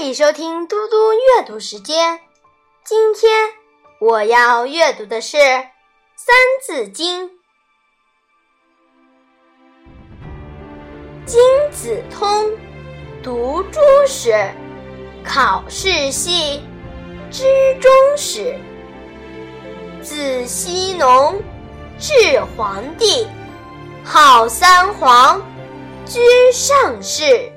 欢迎收听嘟嘟阅读时间。今天我要阅读的是《三字经》。金子通，读诸史，考试系，知终始。自羲农至黄帝，号三皇，居上世。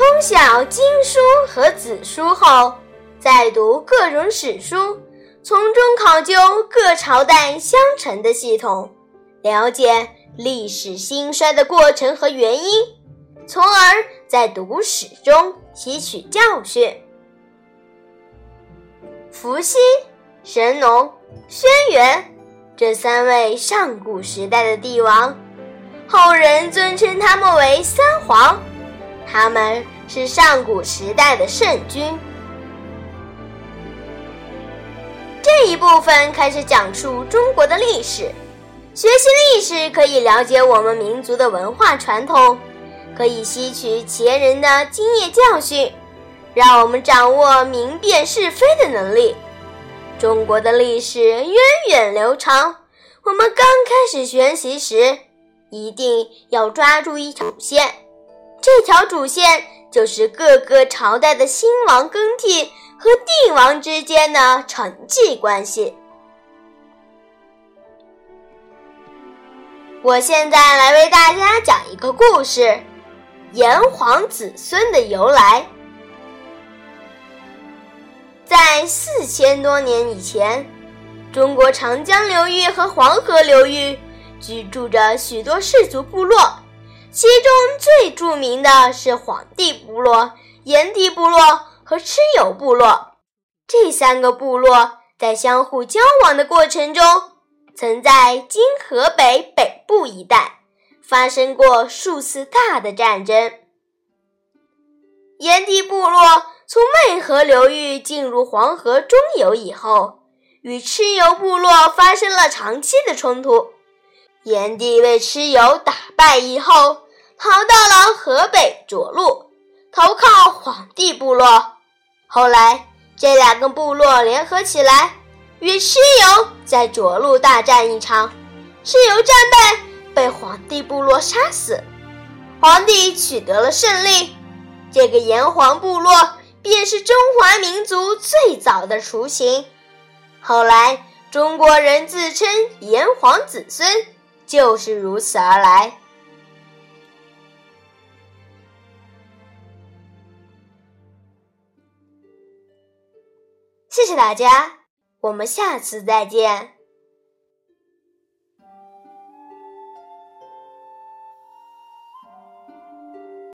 通晓经书和子书后，再读各种史书，从中考究各朝代相承的系统，了解历史兴衰的过程和原因，从而在读史中吸取教训。伏羲、神农、轩辕这三位上古时代的帝王，后人尊称他们为三皇。他们是上古时代的圣君。这一部分开始讲述中国的历史。学习历史可以了解我们民族的文化传统，可以吸取前人的经验教训，让我们掌握明辨是非的能力。中国的历史源远流长，我们刚开始学习时，一定要抓住一条线。这条主线就是各个朝代的兴亡更替和帝王之间的承继关系。我现在来为大家讲一个故事：炎黄子孙的由来。在四千多年以前，中国长江流域和黄河流域居住着许多氏族部落。其中最著名的是黄帝部落、炎帝部落和蚩尤部落。这三个部落在相互交往的过程中，曾在今河北北部一带发生过数次大的战争。炎帝部落从渭河流域进入黄河中游以后，与蚩尤部落发生了长期的冲突。炎帝被蚩尤打败以后，逃到了河北涿鹿，投靠黄帝部落。后来，这两个部落联合起来，与蚩尤在涿鹿大战一场。蚩尤战败，被黄帝部落杀死。黄帝取得了胜利，这个炎黄部落便是中华民族最早的雏形。后来，中国人自称炎黄子孙。就是如此而来。谢谢大家，我们下次再见。